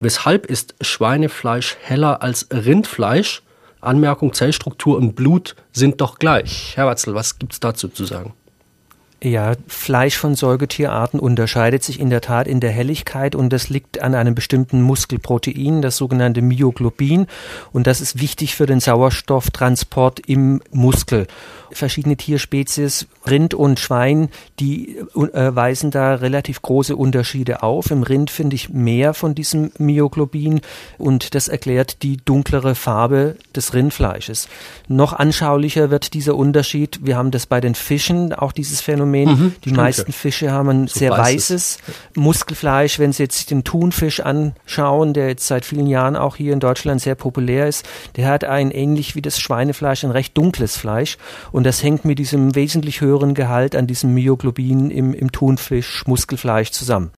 Weshalb ist Schweinefleisch heller als Rindfleisch? Anmerkung, Zellstruktur und Blut sind doch gleich. Herr Watzel, was gibt es dazu zu sagen? Ja, Fleisch von Säugetierarten unterscheidet sich in der Tat in der Helligkeit und das liegt an einem bestimmten Muskelprotein, das sogenannte Myoglobin und das ist wichtig für den Sauerstofftransport im Muskel verschiedene Tierspezies, Rind und Schwein, die äh, weisen da relativ große Unterschiede auf. Im Rind finde ich mehr von diesem Myoglobin und das erklärt die dunklere Farbe des Rindfleisches. Noch anschaulicher wird dieser Unterschied. Wir haben das bei den Fischen, auch dieses Phänomen. Mhm, die meisten Fische haben ein so sehr weißes, weißes Muskelfleisch. Wenn Sie jetzt den Thunfisch anschauen, der jetzt seit vielen Jahren auch hier in Deutschland sehr populär ist, der hat ein ähnlich wie das Schweinefleisch ein recht dunkles Fleisch. Und das hängt mit diesem wesentlich höheren Gehalt an diesem Myoglobin im, im Thunfisch, Muskelfleisch zusammen.